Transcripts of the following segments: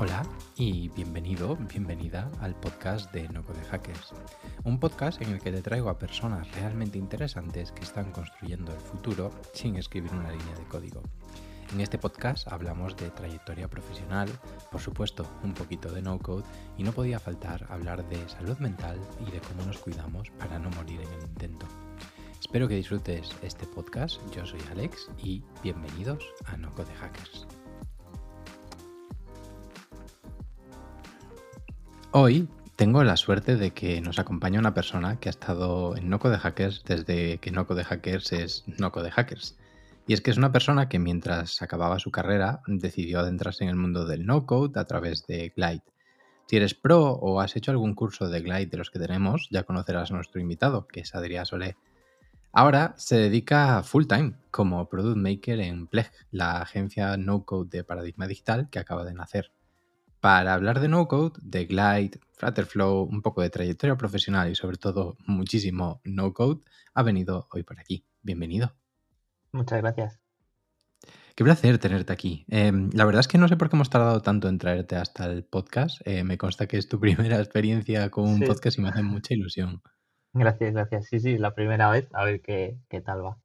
Hola y bienvenido, bienvenida al podcast de No Code Hackers, un podcast en el que te traigo a personas realmente interesantes que están construyendo el futuro sin escribir una línea de código. En este podcast hablamos de trayectoria profesional, por supuesto un poquito de no code y no podía faltar hablar de salud mental y de cómo nos cuidamos para no morir en el intento. Espero que disfrutes este podcast, yo soy Alex y bienvenidos a No Code Hackers. Hoy tengo la suerte de que nos acompaña una persona que ha estado en Noco de Hackers desde que Noco de Hackers es Noco de Hackers. Y es que es una persona que mientras acababa su carrera decidió adentrarse en el mundo del no-code a través de Glide. Si eres pro o has hecho algún curso de Glide de los que tenemos, ya conocerás a nuestro invitado, que es Adrián Solé. Ahora se dedica full time como Product Maker en Pleg, la agencia no-code de Paradigma Digital que acaba de nacer para hablar de no-code, de Glide, Flutterflow, un poco de trayectoria profesional y sobre todo muchísimo no-code, ha venido hoy por aquí. Bienvenido. Muchas gracias. Qué placer tenerte aquí. Em, la verdad es que no sé por qué hemos tardado tanto en traerte hasta el podcast. Eh, me consta que es tu primera experiencia con un podcast y me hace mucha ilusión. Gracias, gracias. Sí, sí, la primera vez. A ver qué, qué tal va.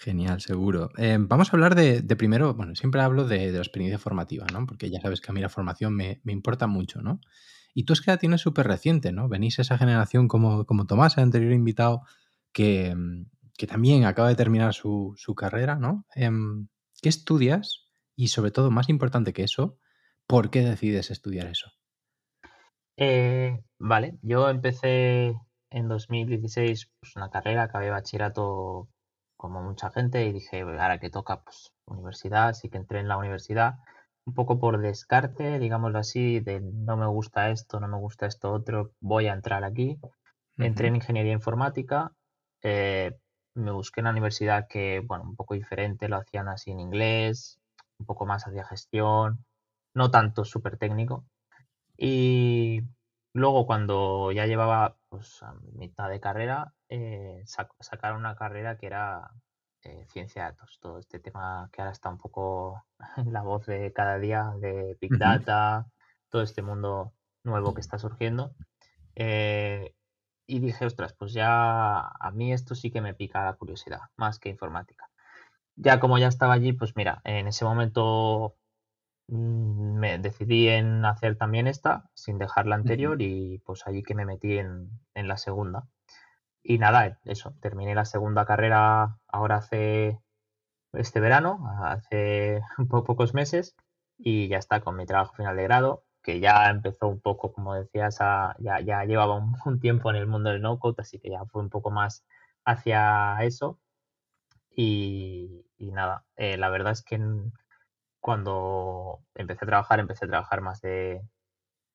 Genial, seguro. Eh, vamos a hablar de, primero, bueno, siempre hablo de, la experiencia formativa, ¿no? Porque ya sabes que a mí la formación me, importa mucho, ¿no? Y tú es que la tienes súper reciente, ¿no? Venís esa generación como, como Tomás, el anterior invitado, que, también acaba de terminar su, carrera, ¿no? Em, ¿Qué estudias? Y sobre todo, más importante que eso, ¿por qué decides estudiar eso? Eh, vale, yo empecé en 2016 pues, una carrera, acabé bachillerato como mucha gente y dije, ahora que toca, pues universidad, así que entré en la universidad un poco por descarte, digámoslo así, de no me gusta esto, no me gusta esto otro, voy a entrar aquí. Entré en ingeniería informática, eh, me busqué una universidad que, bueno, un poco diferente, lo hacían así en inglés, un poco más hacia gestión, no tanto súper técnico. Y luego cuando ya llevaba pues, a mitad de carrera, eh, sacar una carrera que era eh, ciencia de datos, todo este tema que ahora está un poco en la voz de cada día de Big Data, todo este mundo nuevo que está surgiendo. Eh, y dije, ostras, pues ya a mí esto sí que me pica la curiosidad, más que informática. Ya como ya estaba allí, pues mira, en ese momento me decidí en hacer también esta, sin dejar la anterior, y pues allí que me metí en, en la segunda. Y nada, eso, terminé la segunda carrera ahora hace este verano, hace pocos meses, y ya está con mi trabajo final de grado, que ya empezó un poco, como decías, ya, ya llevaba un, tiempo en el mundo del no-code, así que ya fue un poco más hacia eso. Y, nada, eh, la verdad es que cuando empecé a trabajar, empecé a trabajar más de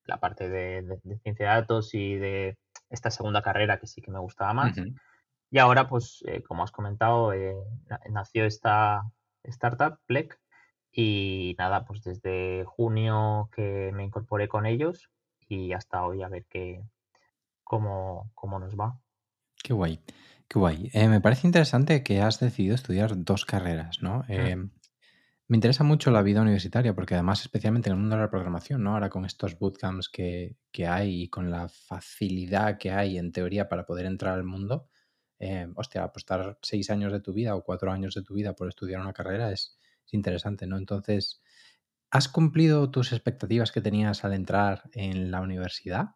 la parte de ciencia de datos y de esta segunda carrera que sí que me gustaba más. Y ahora, pues, eh, como has comentado, eh, nació esta startup, Plec, y nada, pues desde junio que me incorporé con ellos y hasta hoy a ver qué, cómo, cómo nos va. Qué guay, qué guay. Eh, me parece interesante que has decidido estudiar dos carreras, ¿no? Mm. Me interesa mucho la vida universitaria porque además, especialmente en el mundo de la programación, ¿no? Ahora con estos bootcamps que, hay y con la facilidad que hay en teoría para poder entrar al mundo, eh, hostia, apostar seis años de tu vida o cuatro años de tu vida por estudiar una carrera es, interesante, ¿no? Entonces, ¿has cumplido tus expectativas que tenías al entrar en la universidad?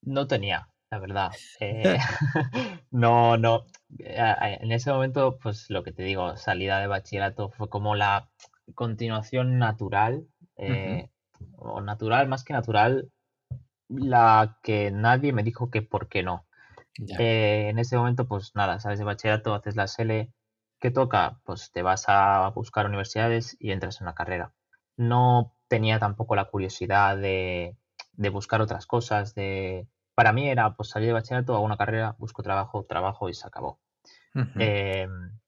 No tenía, la verdad. Eh, no, no. Eh, en ese momento, pues lo que te digo, salida de bachillerato fue como la continuación natural, eh, o natural, más que natural, la que nadie me dijo que por qué no. en ese momento, pues nada, sales de bachillerato, haces la SL, ¿qué toca? Pues te vas a buscar universidades y entras en una carrera. No tenía tampoco la curiosidad de, de buscar otras cosas, de para mí era pues salir de bachillerato, hago una carrera, busco trabajo, trabajo y se acabó. Em,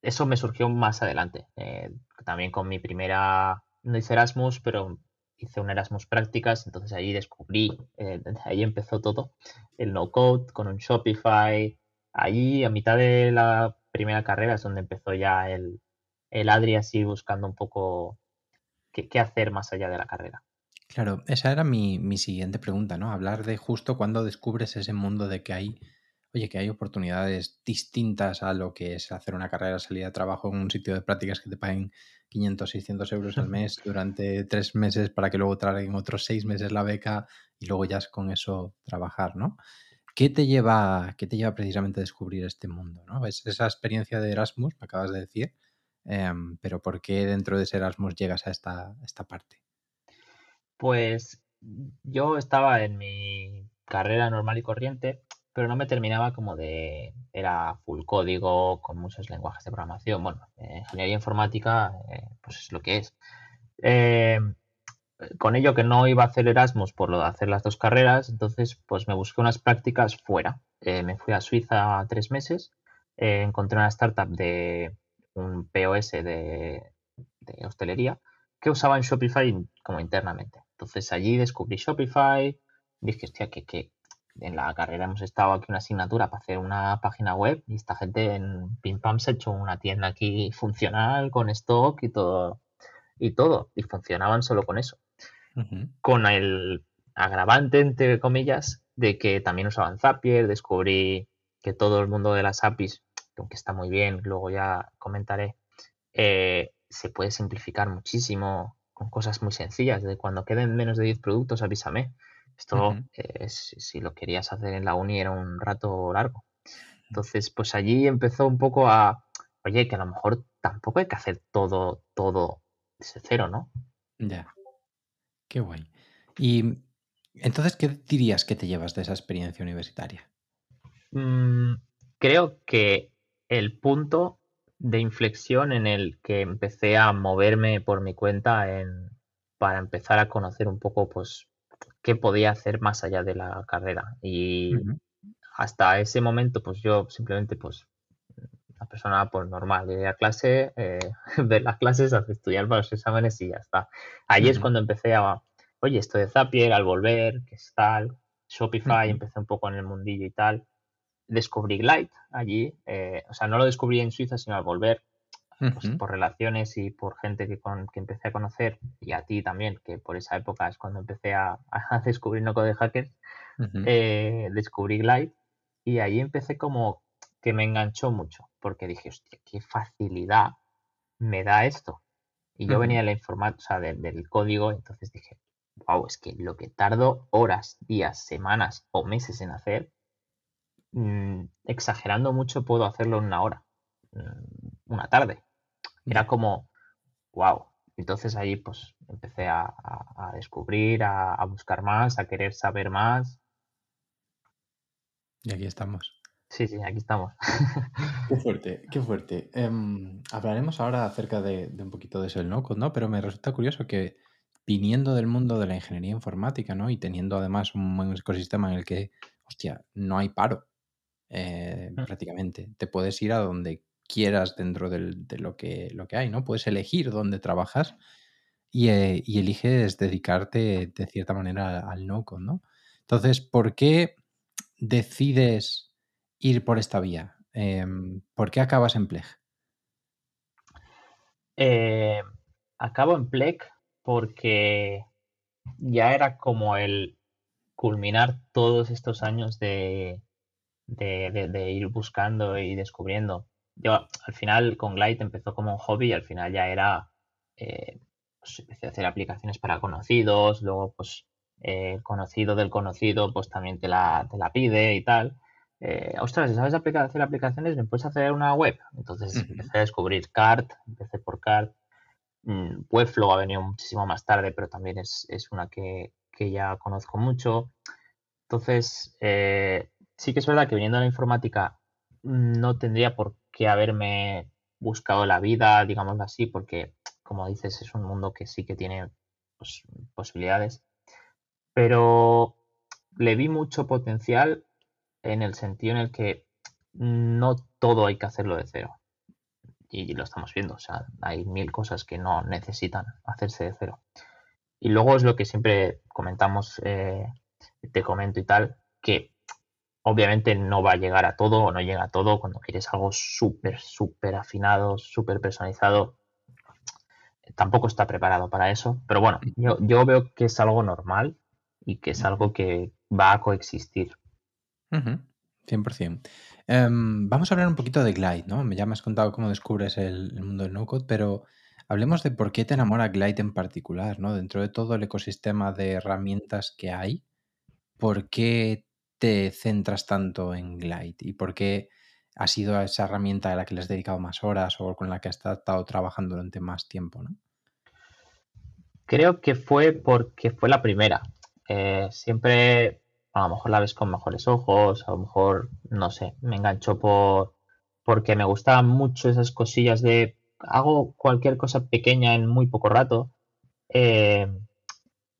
eso me surgió más adelante. Eh, también con mi primera, no hice Erasmus, pero hice un Erasmus prácticas, entonces ahí descubrí, eh, ahí empezó todo, el no code con un Shopify. Allí a mitad de la primera carrera es donde empezó ya el, el Adri así buscando un poco qué, hacer más allá de la carrera. Claro, esa era mi, mi, siguiente pregunta, ¿no? Hablar de justo cuando descubres ese mundo de que hay, oye, que hay oportunidades distintas a lo que es hacer una carrera, salir a trabajo en un sitio de prácticas que te paguen 500, 600 euros al mes durante tres meses para que luego traigan otros seis meses la beca y luego ya con eso trabajar, ¿no? ¿Qué te lleva, qué te lleva precisamente a descubrir este mundo? ¿no? Es esa experiencia de Erasmus, me acabas de decir, em, pero ¿por qué dentro de ese Erasmus llegas a esta, esta parte? Pues yo estaba en mi carrera normal y corriente, pero no me terminaba como de... Era full código, con muchos lenguajes de programación. Bueno, ingeniería informática, eh, pues es lo que es. Eh, con ello que no iba a hacer Erasmus por lo de hacer las dos carreras, entonces pues me busqué unas prácticas fuera. Eh, me fui a Suiza tres meses, eh, encontré una startup de un POS de, hostelería que usaba en Shopify como internamente. Entonces allí descubrí Shopify, dije, hostia, que, que en la carrera hemos estado aquí una asignatura para hacer una página web y esta gente en Pim Pam se ha hecho una tienda aquí funcional con stock y todo y todo y funcionaban solo con eso con el agravante, entre comillas, de que también usaban Zapier, descubrí que todo el mundo de las APIs, aunque está muy bien, luego ya comentaré, eh, se puede simplificar muchísimo con cosas muy sencillas. De cuando queden menos de 10 productos, avísame. Esto, si lo querías hacer en la uni, era un rato largo. Entonces, pues allí empezó un poco a, oye, que a lo mejor tampoco hay que hacer todo, todo desde cero, ¿no? Ya. Qué guay. Y entonces, ¿qué dirías que te llevas de esa experiencia universitaria? Mm, creo que el punto de inflexión en el que empecé a moverme por mi cuenta en, para empezar a conocer un poco, pues, qué podía hacer más allá de la carrera. Y hasta ese momento, pues yo simplemente, pues, una persona pues normal, ir a clase, eh, ver las clases, estudiar para los exámenes y ya está. Allí es cuando empecé a, oye, esto de Zapier, al volver, que es tal, Shopify, empecé un poco en el mundillo y tal. Descubrí Glide allí, eh, o sea, no lo descubrí en Suiza, sino al volver, pues, por relaciones y por gente que, con, que empecé a conocer, y a ti también, que por esa época es cuando empecé a, descubrir Noco de Hackers, eh, descubrí Glide y allí empecé como que me enganchó mucho, porque dije, hostia, qué facilidad me da esto. Y yo venía de la informática, o sea, del código, entonces dije, wow, es que lo que tardo horas, días, semanas o meses en hacer, mm, exagerando mucho puedo hacerlo en una hora, mm, una tarde. Era como, wow. Entonces ahí pues empecé a, descubrir, a, buscar más, a querer saber más. Y aquí estamos. Sí, sí, aquí estamos. Qué fuerte, qué fuerte. Em, hablaremos ahora acerca de, un poquito de eso el no ¿no? Pero me resulta curioso que viniendo del mundo de la ingeniería informática, ¿no? Y teniendo además un buen ecosistema en el que, hostia, no hay paro eh, prácticamente. Te puedes ir a donde quieras dentro de lo que, lo que hay, ¿no? Puedes elegir dónde trabajas y, eh, y eliges dedicarte de cierta manera al no-code, ¿no? Entonces, ¿por qué decides ir por esta vía? Em, ¿Por qué acabas en Pleg? Eh, acabo en Pleg porque ya era como el culminar todos estos años de, de, ir buscando y descubriendo. Yo al final con Glide empezó como un hobby y al final ya era, eh, pues empecé a hacer aplicaciones para conocidos, luego pues eh, conocido del conocido pues también te la, te la pide y tal eh, ostras, si sabes hacer aplicaciones, ¿me puedes hacer una web? Entonces empecé a descubrir Cart, empecé por Cart. Mm, Webflow ha venido muchísimo más tarde, pero también es, una que, ya conozco mucho. Entonces, eh, sí que es verdad que viniendo a la informática no tendría por qué haberme buscado la vida, digámoslo así, porque, como dices, es un mundo que sí que tiene pues, posibilidades. Pero le vi mucho potencial en el sentido en el que no todo hay que hacerlo de cero. Y lo estamos viendo, o sea, hay mil cosas que no necesitan hacerse de cero. Y luego es lo que siempre comentamos, eh, te comento y tal, que obviamente no va a llegar a todo o no llega a todo cuando quieres algo súper, súper afinado, súper personalizado. tampoco está preparado para eso, pero bueno, yo, yo veo que es algo normal y que es algo que va a coexistir. 100%. Em, vamos a hablar un poquito de Glide, ¿no? Ya me has contado cómo descubres el, mundo del no-code, pero hablemos de por qué te enamora Glide en particular, ¿no? Dentro de todo el ecosistema de herramientas que hay, ¿por qué te centras tanto en Glide? ¿Y por qué ha sido esa herramienta a la que le has dedicado más horas o con la que has estado trabajando durante más tiempo, ¿no? Creo que fue porque fue la primera. Eh, siempre a lo mejor la ves con mejores ojos, a lo mejor, no sé, me enganchó por porque me gustaban mucho esas cosillas de hago cualquier cosa pequeña en muy poco rato. Eh,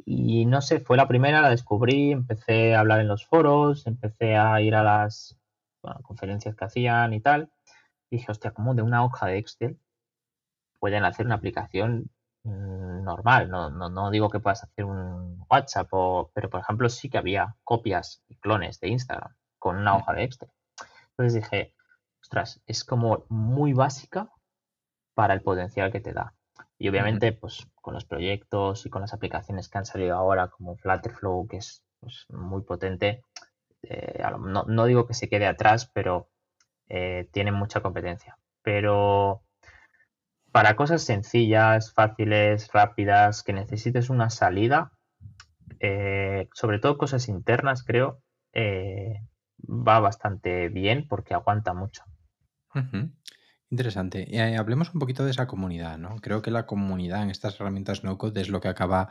y no sé, fue la primera, la descubrí, empecé a hablar en los foros, empecé a ir a las conferencias que hacían y tal. dije, hostia, como de una hoja de Excel pueden hacer una aplicación Mm, normal. No, no, no, digo que puedas hacer un WhatsApp, pero por ejemplo sí que había copias y clones de Instagram con una hoja de Excel. Entonces dije, ostras, es como muy básica para el potencial que te da. Y obviamente, pues con los proyectos y con las aplicaciones que han salido ahora, como Flutterflow, que es pues, muy potente, eh, no, no, digo que se quede atrás, pero eh, tiene mucha competencia. Pero para cosas sencillas, fáciles, rápidas, que necesites una salida, eh, sobre todo cosas internas, creo, va bastante bien porque aguanta mucho. Interesante. Eh, hablemos un poquito de esa comunidad, ¿no? Creo que la comunidad en estas herramientas no-code es lo que acaba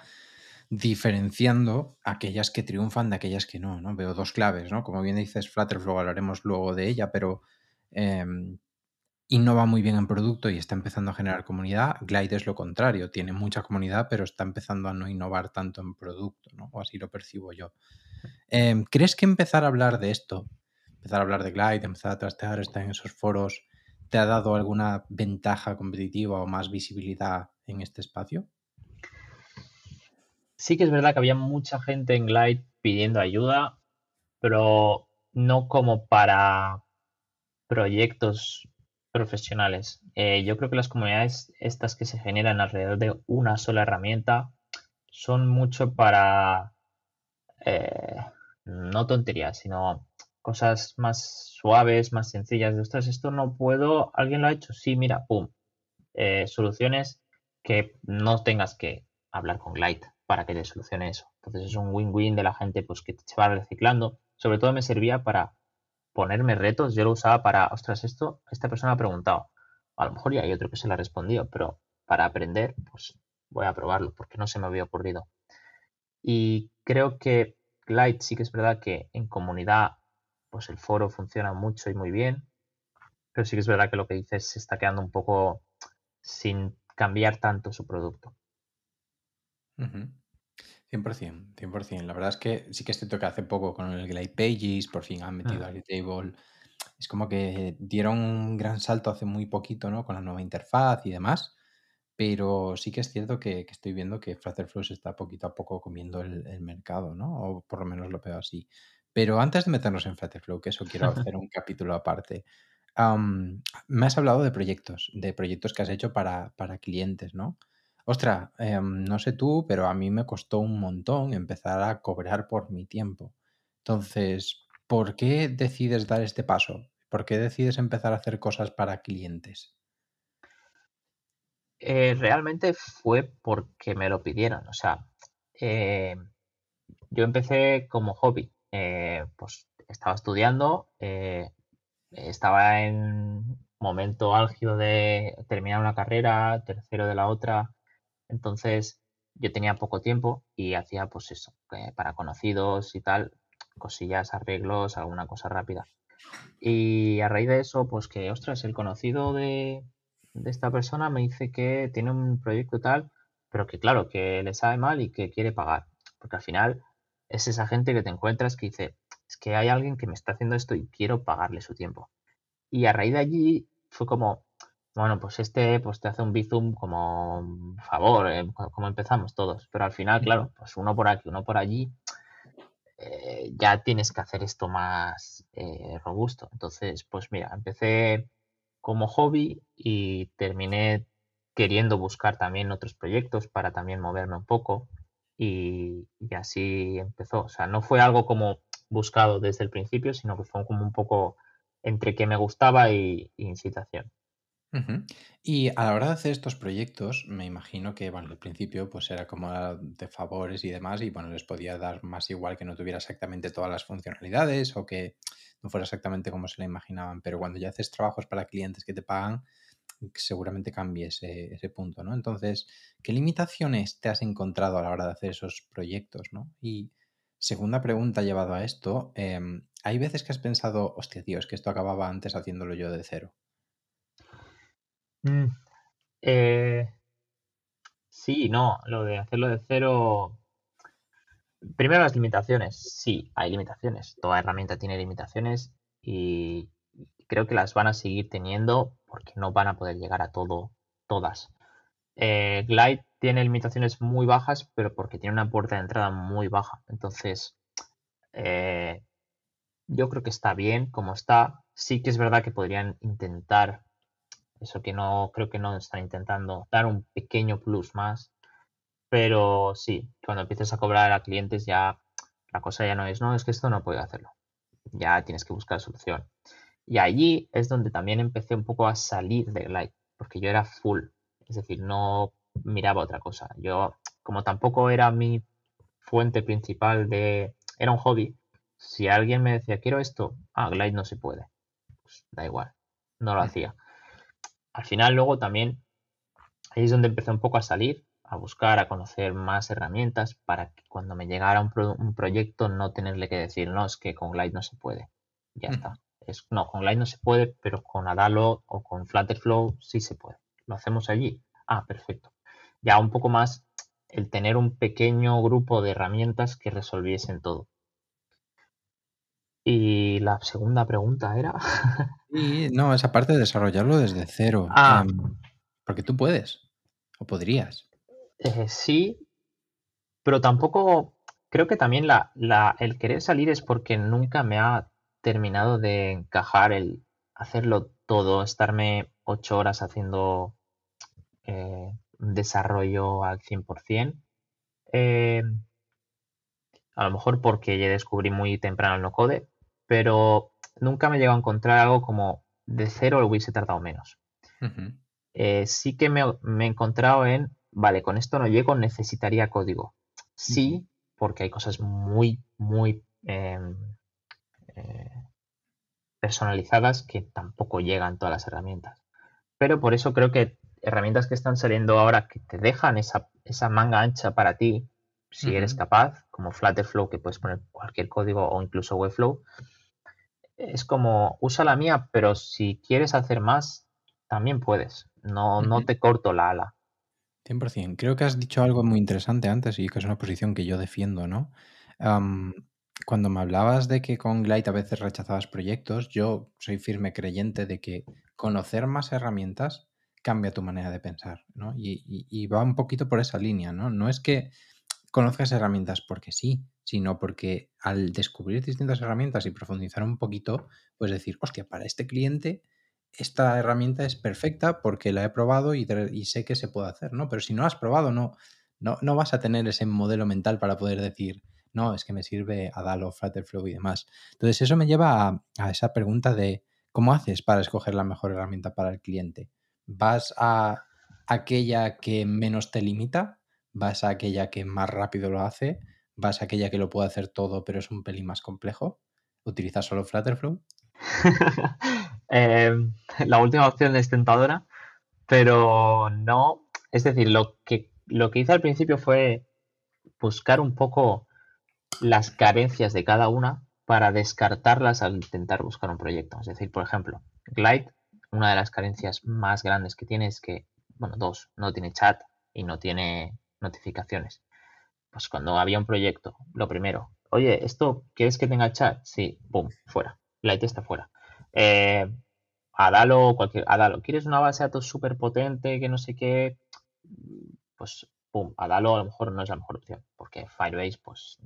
diferenciando aquellas que triunfan de aquellas que no, ¿no? Veo dos claves, ¿no? Como bien dices, Flutterflow, hablaremos luego de ella, pero em, innova muy bien en producto y está empezando a generar comunidad. Glide es lo contrario, tiene mucha comunidad, pero está empezando a no innovar tanto en producto, ¿no? O así lo percibo yo. Em, ¿Crees que empezar a hablar de esto, empezar a hablar de Glide, empezar a trastear, estar en esos foros, te ha dado alguna ventaja competitiva o más visibilidad en este espacio? Sí que es verdad que había mucha gente en Glide pidiendo ayuda, pero no como para proyectos profesionales. Eh, yo creo que las comunidades estas que se generan alrededor de una sola herramienta son mucho para eh, no tonterías, sino cosas más suaves, más sencillas. Ostras, esto no puedo, alguien lo ha hecho. Sí, mira, pum. Eh, soluciones que no tengas que hablar con Light para que te solucione eso. Entonces es un win-win de la gente pues que se va reciclando. Sobre todo me servía para ponerme retos, yo lo usaba para, ostras, esto, esta persona ha preguntado. A lo mejor ya hay otro que se lo ha respondido, pero para aprender, pues voy a probarlo, porque no se me había ocurrido. Y creo que Glide sí que es verdad que en comunidad, pues el foro funciona mucho y muy bien, pero sí que es verdad que lo que dices se está quedando un poco sin cambiar tanto su producto. 100%, 100%. La verdad es que sí que es cierto que hace poco con el Glide Pages por fin han metido a mm. Airtable. Es como que dieron un gran salto hace muy poquito, ¿no? Con la nueva interfaz y demás. Pero sí que es cierto que, estoy viendo que Flutterflow se está poquito a poco comiendo el, mercado, ¿no? O por lo menos lo veo así. Pero antes de meternos en Flutterflow, que eso quiero hacer un capítulo aparte, me has hablado de proyectos, de proyectos que has hecho para, para clientes, ¿no? Ostras, em, no sé tú, pero a mí me costó un montón empezar a cobrar por mi tiempo. Entonces, ¿por qué decides dar este paso? ¿Por qué decides empezar a hacer cosas para clientes? Eh, realmente fue porque me lo pidieron. O sea, eh, yo empecé como hobby. Eh, pues estaba estudiando, estaba en momento álgido de terminar una carrera, tercero de la otra, entonces yo tenía poco tiempo y hacía pues eso, para conocidos y tal, cosillas, arreglos, alguna cosa rápida. Y a raíz de eso, pues que, ostras, el conocido de, esta persona me dice que tiene un proyecto tal, pero que claro, que le sabe mal y que quiere pagar. Porque al final es esa gente que te encuentras que dice, es que hay alguien que me está haciendo esto y quiero pagarle su tiempo. Y a raíz de allí fue como, bueno, pues este pues te hace un bizum como favor, eh, como empezamos todos. Pero al final, claro, pues uno por aquí, uno por allí, eh, ya tienes que hacer esto más eh, robusto. Entonces, pues mira, empecé como hobby y terminé queriendo buscar también otros proyectos para también moverme un poco y, así empezó. O sea, no fue algo como buscado desde el principio, sino que fue como un poco entre que me gustaba y, incitación. Y a la hora de hacer estos proyectos, me imagino que, bueno, al principio pues era como de favores y demás, y bueno, les podía dar más igual que no tuviera exactamente todas las funcionalidades o que no fuera exactamente como se la imaginaban, pero cuando ya haces trabajos para clientes que te pagan, seguramente cambie ese, punto, ¿no? Entonces, ¿qué limitaciones te has encontrado a la hora de hacer esos proyectos, ¿no? Y segunda pregunta llevado a esto, em, ¿hay veces que has pensado, hostia, tío, es que esto acababa antes haciéndolo yo de cero? Mm, eh, sí, no, lo de hacerlo de cero. Primero las limitaciones. Sí, hay limitaciones. Toda herramienta tiene limitaciones y creo que las van a seguir teniendo porque no van a poder llegar a todo, todas. Eh, Glide tiene limitaciones muy bajas, pero porque tiene una puerta de entrada muy baja. Entonces, eh, yo creo que está bien como está. Sí que es verdad que podrían intentar, eso que no creo que no están intentando, dar un pequeño plus más. Pero sí, cuando empieces a cobrar a clientes ya la cosa ya no es, no, es que esto no puedo hacerlo. Ya tienes que buscar solución. Y allí es donde también empecé un poco a salir de Glide, porque yo era full, es decir, no miraba otra cosa. Yo, como tampoco era mi fuente principal de, era un hobby, si alguien me decía, quiero esto, ah, Glide no se puede, pues da igual, no lo hacía. Al final luego también, ahí es donde empecé un poco a salir, a buscar, a conocer más herramientas para que cuando me llegara un, un proyecto no tenerle que decir, no, es que con Glide no se puede. Ya está no, con Glide no se puede, pero con Adalo o con Flutterflow sí se puede. Lo hacemos allí. Ah, perfecto. Ya un poco más el tener un pequeño grupo de herramientas que resolviesen todo. Y la segunda pregunta era. y no, esa parte de desarrollarlo desde cero. Ah. Em, porque tú puedes. O podrías. Eh, sí, pero tampoco. Creo que también la, el querer salir es porque nunca me ha terminado de encajar el hacerlo todo, estarme ocho horas haciendo eh, desarrollo al 100%. Eh, a lo mejor porque ya descubrí muy temprano el no code, pero nunca me llegó a encontrar algo como de cero lo hubiese tardado menos. Eh, sí que me, he encontrado en, vale, con esto no llego, necesitaría código. Sí, porque hay cosas muy, muy em, eh, personalizadas que tampoco llegan todas las herramientas. Pero por eso creo que herramientas que están saliendo ahora que te dejan esa, manga ancha para ti, si eres capaz, como Flutterflow, que puedes poner cualquier código o incluso Webflow, es como usa la mía, pero si quieres hacer más, también puedes. No, no te corto la ala. 100%. Creo que has dicho algo muy interesante antes y que es una posición que yo defiendo, ¿no? Cuando me hablabas de que con Glide a veces rechazabas proyectos, yo soy firme creyente de que conocer más herramientas cambia tu manera de pensar, ¿no? Y, va un poquito por esa línea, ¿no? No es que conozcas herramientas porque sí, sino porque al descubrir distintas herramientas y profundizar un poquito, puedes decir, hostia, para este cliente esta herramienta es perfecta porque la he probado y, y sé que se puede hacer, ¿no? Pero si no la has probado, no, no, no vas a tener ese modelo mental para poder decir, no, es que me sirve Adalo, Flutterflow y demás. Entonces eso me lleva a, esa pregunta de cómo haces para escoger la mejor herramienta para el cliente. ¿Vas a aquella que menos te limita? ¿Vas a aquella que más rápido lo hace? ¿Vas a aquella que lo puede hacer todo pero es un pelín más complejo? ¿Utilizas solo Flutterflow? Em, la última opción es tentadora, pero no. Es decir, lo que, lo que hice al principio fue buscar un poco las carencias de cada una para descartarlas al intentar buscar un proyecto. Es decir, por ejemplo, Glide, una de las carencias más grandes que tiene es que, bueno, dos, no tiene chat y no tiene notificaciones. Pues cuando había un proyecto, lo primero, oye, ¿esto quieres que tenga chat? Sí, boom, fuera. Glide está fuera. Eh, Adalo, cualquier, Adalo, ¿quieres una base de datos súper potente que no sé qué? Pues, boom, Adalo a lo mejor no es la mejor opción, porque Firebase, pues,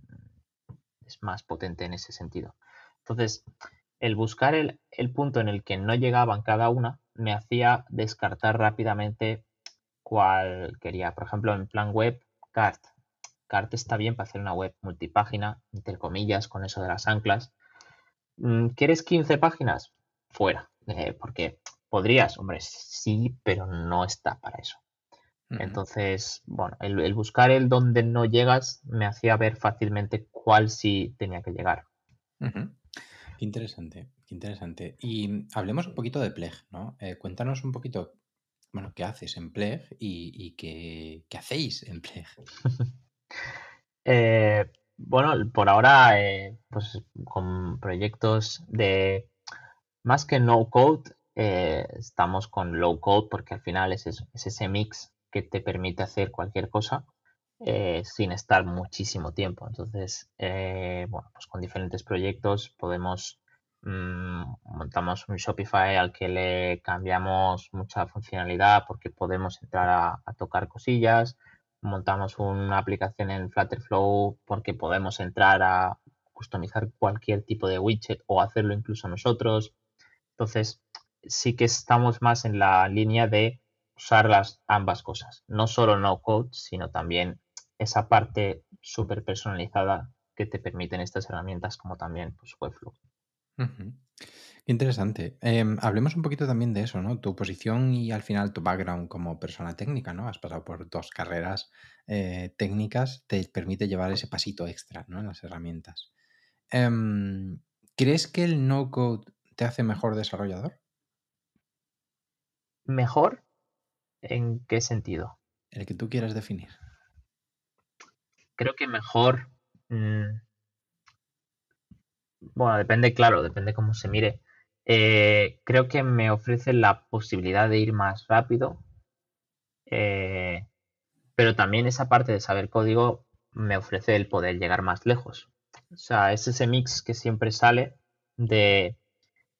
es más potente en ese sentido. Entonces, el buscar el, punto en el que no llegaban cada una me hacía descartar rápidamente cuál quería. Por ejemplo, en plan web, Cart. Cart está bien para hacer una web multipágina, entre comillas, con eso de las anclas. Mm, ¿Quieres 15 páginas? Fuera, eh, porque podrías, hombre, sí, pero no está para eso. Entonces, bueno, el, buscar el donde no llegas me hacía ver fácilmente cuál sí tenía que llegar. Qué interesante, qué interesante. Y hablemos un poquito de Pleg, ¿no? Eh, cuéntanos un poquito, bueno, qué haces en Pleg y, qué, hacéis en Pleg. Eh, bueno, por ahora, eh, pues con proyectos de más que no code, estamos con low code porque al final es, es ese mix que te permite hacer cualquier cosa eh, sin estar muchísimo tiempo. Entonces, eh, bueno, pues con diferentes proyectos podemos mm, montamos un Shopify al que le cambiamos mucha funcionalidad porque podemos entrar a, tocar cosillas. Montamos una aplicación en Flutterflow porque podemos entrar a customizar cualquier tipo de widget o hacerlo incluso nosotros. Entonces, sí que estamos más en la línea de usar las ambas cosas, no solo no code, sino también esa parte súper personalizada que te permiten estas herramientas como también pues, Webflow. Interesante. Em, hablemos un poquito también de eso, ¿no? Tu posición y al final tu background como persona técnica, ¿no? Has pasado por dos carreras eh, técnicas, te permite llevar ese pasito extra, ¿no? En las herramientas. Em, ¿Crees que el no-code te hace mejor desarrollador? Mejor, ¿En qué sentido? El que tú quieras definir. Creo que mejor. Mm, bueno, depende, claro, depende cómo se mire. Eh, creo que me ofrece la posibilidad de ir más rápido. Eh, pero también esa parte de saber código me ofrece el poder llegar más lejos. O sea, es ese mix que siempre sale de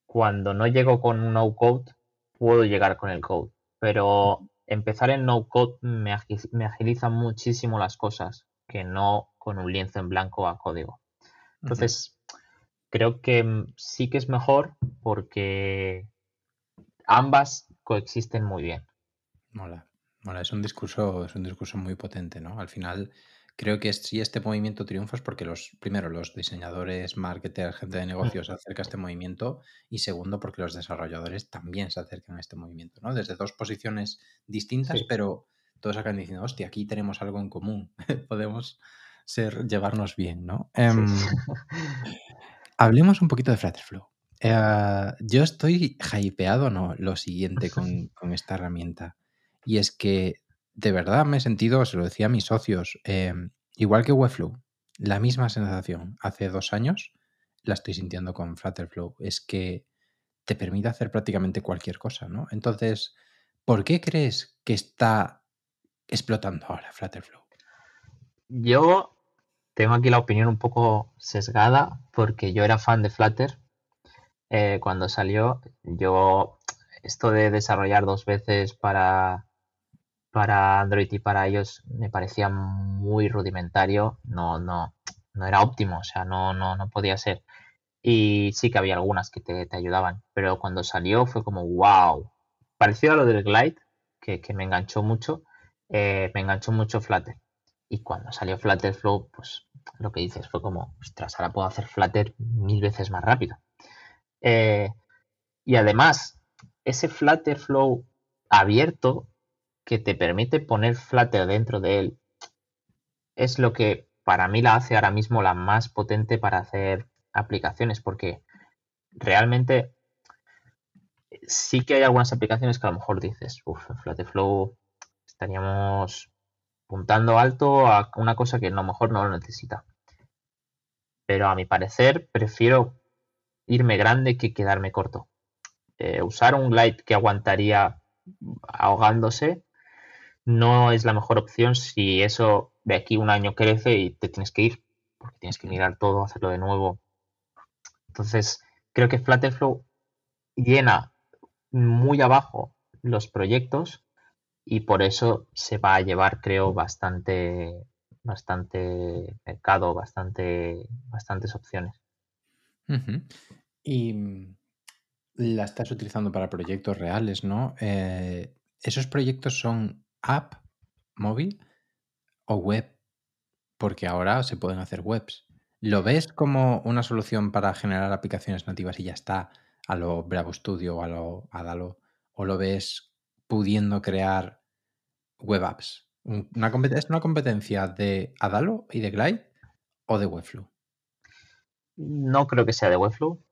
cuando no llego con un no code, puedo llegar con el code. Pero empezar en no code me, agiliza muchísimo las cosas que no con un lienzo en blanco a código. Entonces, creo que mm, sí que es mejor porque ambas coexisten muy bien. Mola, mola, es un discurso, es un discurso muy potente, ¿no? Al final, creo que si este movimiento triunfa es porque los, primero, los diseñadores, marketers, gente de negocios se acerca a este movimiento y segundo, porque los desarrolladores también se acercan a este movimiento, ¿no? Desde dos posiciones distintas, pero todos acaban diciendo, hostia, aquí tenemos algo en común, podemos ser, llevarnos bien, ¿no? Em, hablemos un poquito de Flutterflow. Eh, yo estoy hypeado, ¿no? Lo siguiente con, con esta herramienta. Y es que de verdad me he sentido, se lo decía a mis socios, em, igual que Webflow, la misma sensación hace dos años la estoy sintiendo con Flutterflow. Es que te permite hacer prácticamente cualquier cosa, ¿no? Entonces, ¿por qué crees que está explotando ahora Flutterflow? Yo tengo aquí la opinión un poco sesgada porque yo era fan de Flutter eh, cuando salió. Yo, esto de desarrollar dos veces para para Android y para iOS me parecía muy rudimentario, no, no, no era óptimo, o sea, no, no, no podía ser. Y sí que había algunas que te, ayudaban, pero cuando salió fue como wow, parecido a lo del Glide, que, me enganchó mucho, eh, me enganchó mucho Flutter. Y cuando salió Flutter Flow, pues lo que dices fue como, ostras, ahora puedo hacer Flutter mil veces más rápido. Eh, y además, ese Flutter Flow abierto que te permite poner Flutter dentro de él es lo que para mí la hace ahora mismo la más potente para hacer aplicaciones, porque realmente sí que hay algunas aplicaciones que a lo mejor dices, uff, en Flow estaríamos puntando alto a una cosa que a lo mejor no lo necesita. Pero a mi parecer prefiero irme grande que quedarme corto. Eh, usar un glide que aguantaría ahogándose no es la mejor opción si eso de aquí un año crece y te tienes que ir, porque tienes que mirar todo, hacerlo de nuevo. Entonces, creo que Flutterflow llena muy abajo los proyectos y por eso se va a llevar, creo, bastante, bastante mercado, bastante, bastantes opciones. Y mm, la estás utilizando para proyectos reales, ¿no? Eh, ¿Esos proyectos son app móvil o web, porque ahora se pueden hacer webs. ¿Lo ves como una solución para generar aplicaciones nativas y ya está, a lo Bravo Studio o a lo Adalo? ¿O lo ves pudiendo crear web apps? Una ¿Es una competencia de Adalo y de Glide o de Webflow? No creo que sea de Webflow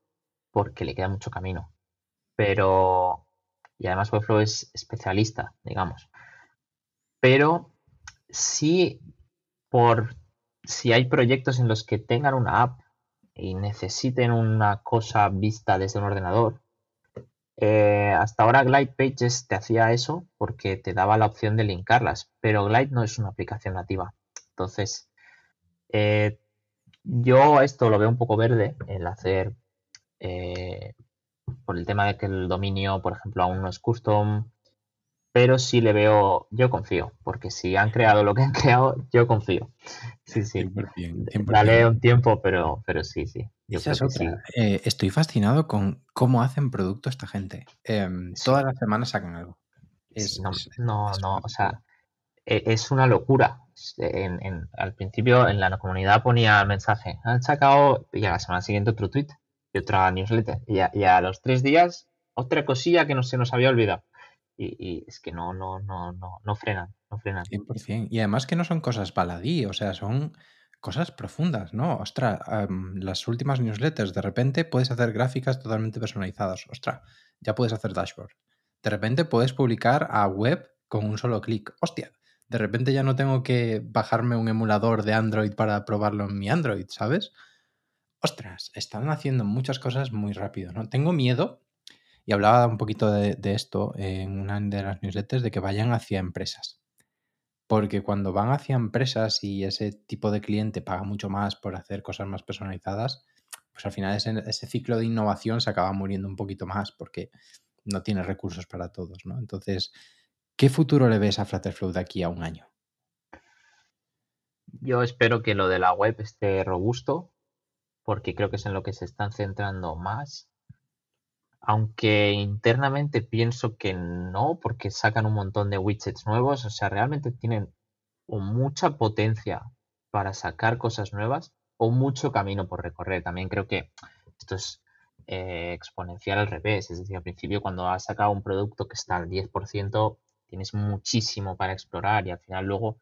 porque le queda mucho camino. Pero, y además Webflow es especialista, digamos. Pero sí, por si hay proyectos en los que tengan una app y necesiten una cosa vista desde un ordenador, eh, hasta ahora Glide Pages te hacía eso porque te daba la opción de linkarlas, pero Glide no es una aplicación nativa. Entonces, eh, yo esto lo veo un poco verde, el hacer, eh, por el tema de que el dominio, por ejemplo, aún no es custom, pero sí le veo, yo confío, porque si han creado lo que han creado, yo confío. Sí, sí. 100%, Dale un tiempo, pero, pero sí, sí. Esa es otra. Eh, estoy fascinado con cómo hacen producto esta gente. Em, todas las semanas sacan algo. no, no, o sea, e, es una locura. En, al principio en la comunidad ponía el mensaje, han sacado, y a la semana siguiente otro tweet y otra newsletter. Y a, y a los tres días, otra cosilla que no se nos había olvidado y, es que no, no, no, no, no frenan, no frenan. 100%. Y además que no son cosas baladí, o sea, son cosas profundas, ¿no? Ostras, las últimas newsletters, de repente puedes hacer gráficas totalmente personalizadas. Ostras, ya puedes hacer dashboard. De repente puedes publicar a web con un solo clic. Hostia, de repente ya no tengo que bajarme un emulador de Android para probarlo en mi Android, ¿sabes? Ostras, están haciendo muchas cosas muy rápido, ¿no? Tengo miedo y hablaba un poquito de, esto en una de las newsletters, de que vayan hacia empresas. Porque cuando van hacia empresas y ese tipo de cliente paga mucho más por hacer cosas más personalizadas, pues al final ese, ciclo de innovación se acaba muriendo un poquito más porque no tiene recursos para todos, ¿no? Entonces, ¿qué futuro le ves a Flutterflow de aquí a un año? Yo espero que lo de la web esté robusto, porque creo que es en lo que se están centrando más aunque internamente pienso que no, porque sacan un montón de widgets nuevos, o sea, realmente tienen mucha potencia para sacar cosas nuevas o mucho camino por recorrer. También creo que esto es eh, exponencial al revés, es decir, al principio cuando has sacado un producto que está al 10%, tienes muchísimo para explorar y al final luego,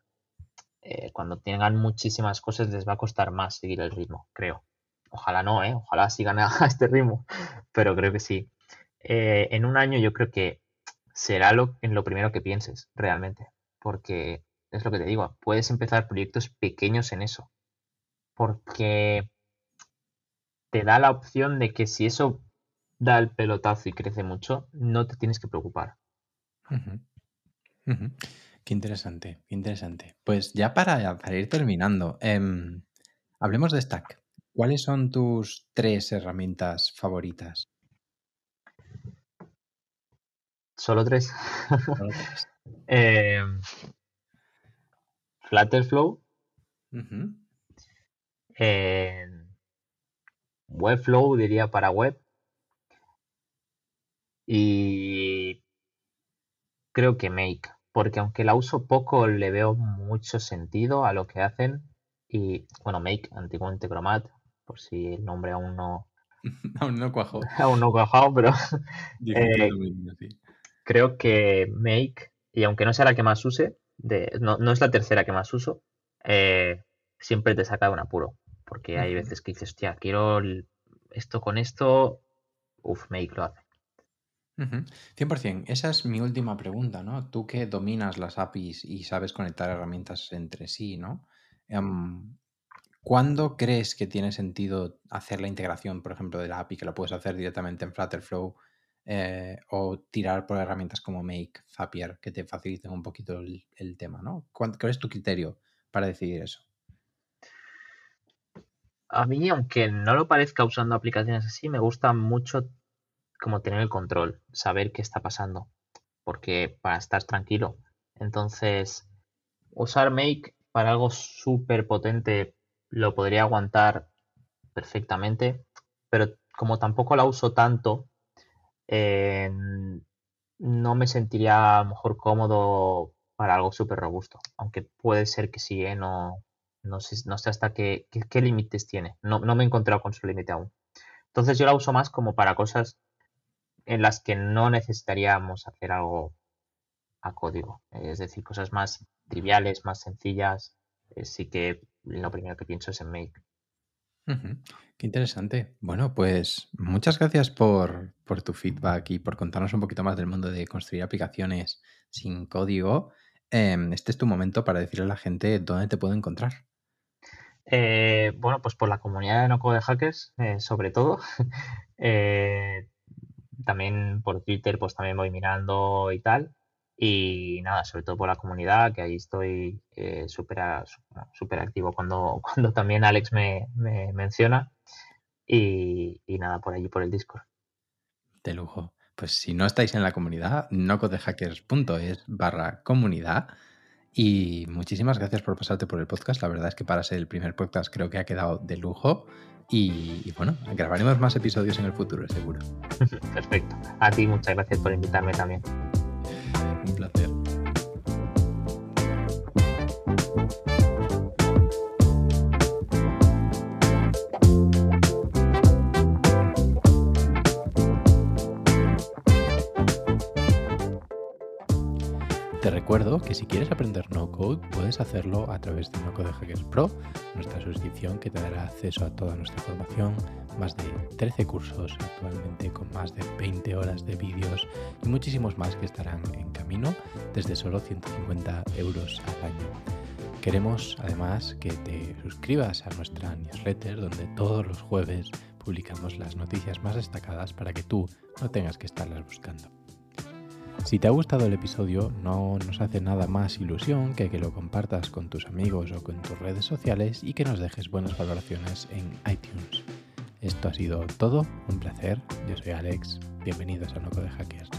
eh, cuando tengan muchísimas cosas, les va a costar más seguir el ritmo, creo. Ojalá no, ¿eh? Ojalá sigan a este ritmo, pero creo que sí. Eh, en un año yo creo que será lo, en lo primero que pienses, realmente. Porque es lo que te digo, puedes empezar proyectos pequeños en eso. Porque te da la opción de que si eso da el pelotazo y crece mucho, no te tienes que preocupar. Qué interesante, qué interesante. Pues ya para, para ir terminando, em, hablemos de Stack. ¿Cuáles son tus tres herramientas favoritas? Solo tres. eh, Flutterflow. Webflow diría para web. Y creo que Make, porque aunque la uso poco, le veo mucho sentido a lo que hacen. Y bueno, Make, antiguamente Chromat, por si el nombre aún no. aún no cuajó. aún no cuajado, pero. eh, creo que Make, y aunque no sea la que más use, no, es la tercera que más uso, eh, siempre te saca de un apuro. Porque hay veces que dices, hostia, quiero esto con esto, uff, Make lo hace. 100%. Esa es mi última pregunta, ¿no? Tú que dominas las APIs y sabes conectar herramientas entre sí, ¿no? Em, ¿Cuándo crees que tiene sentido hacer la integración, por ejemplo, de la API, que la puedes hacer directamente en Flutterflow eh, o tirar por herramientas como Make, Zapier, que te faciliten un poquito el, tema, ¿no? ¿Cuál es tu criterio para decidir eso? A mí, aunque no lo parezca usando aplicaciones así, me gusta mucho como tener el control, saber qué está pasando, porque para estar tranquilo. Entonces, usar Make para algo súper potente lo podría aguantar perfectamente, pero como tampoco la uso tanto, eh, no me sentiría mejor cómodo para algo súper robusto. Aunque puede ser que sí, ¿eh? no, no, sé, no sé hasta qué, qué, límites tiene. No, no me he encontrado con su límite aún. Entonces yo la uso más como para cosas en las que no necesitaríamos hacer algo a código. Es decir, cosas más triviales, más sencillas. Eh, sí que lo primero que pienso es en Make. Qué interesante. Bueno, pues muchas gracias por, por, tu feedback y por contarnos un poquito más del mundo de construir aplicaciones sin código. Em, este es tu momento para decirle a la gente dónde te puedo encontrar. Eh, bueno, pues por la comunidad de no code hackers, eh, sobre todo. también por Twitter, pues también voy mirando y tal. Y nada, sobre todo por la comunidad, que ahí estoy eh, súper super activo cuando, cuando también Alex me, menciona. Y, nada, por allí, por el Discord. De lujo. Pues si no estáis en la comunidad, nocodehackers.es barra comunidad. Y muchísimas gracias por pasarte por el podcast. La verdad es que para ser el primer podcast creo que ha quedado de lujo. Y, y, bueno, grabaremos más episodios en el futuro, seguro. Perfecto. A ti muchas gracias por invitarme también. Un placer. Te recuerdo que si quieres aprender no code puedes hacerlo a través de No Code Hackers Pro, nuestra suscripción que te dará acceso a toda nuestra formación, más de 13 cursos actualmente con más de 20 horas de vídeos y muchísimos más que estarán en camino desde solo 150 euros al año. Queremos además que te suscribas a nuestra newsletter donde todos los jueves publicamos las noticias más destacadas para que tú no tengas que estarlas buscando. Si te ha gustado el episodio, no nos hace nada más ilusión que que lo compartas con tus amigos o con tus redes sociales y que nos dejes buenas valoraciones en iTunes. Esto ha sido todo, un placer. Yo soy Alex. Bienvenidos a Loco de Hackers.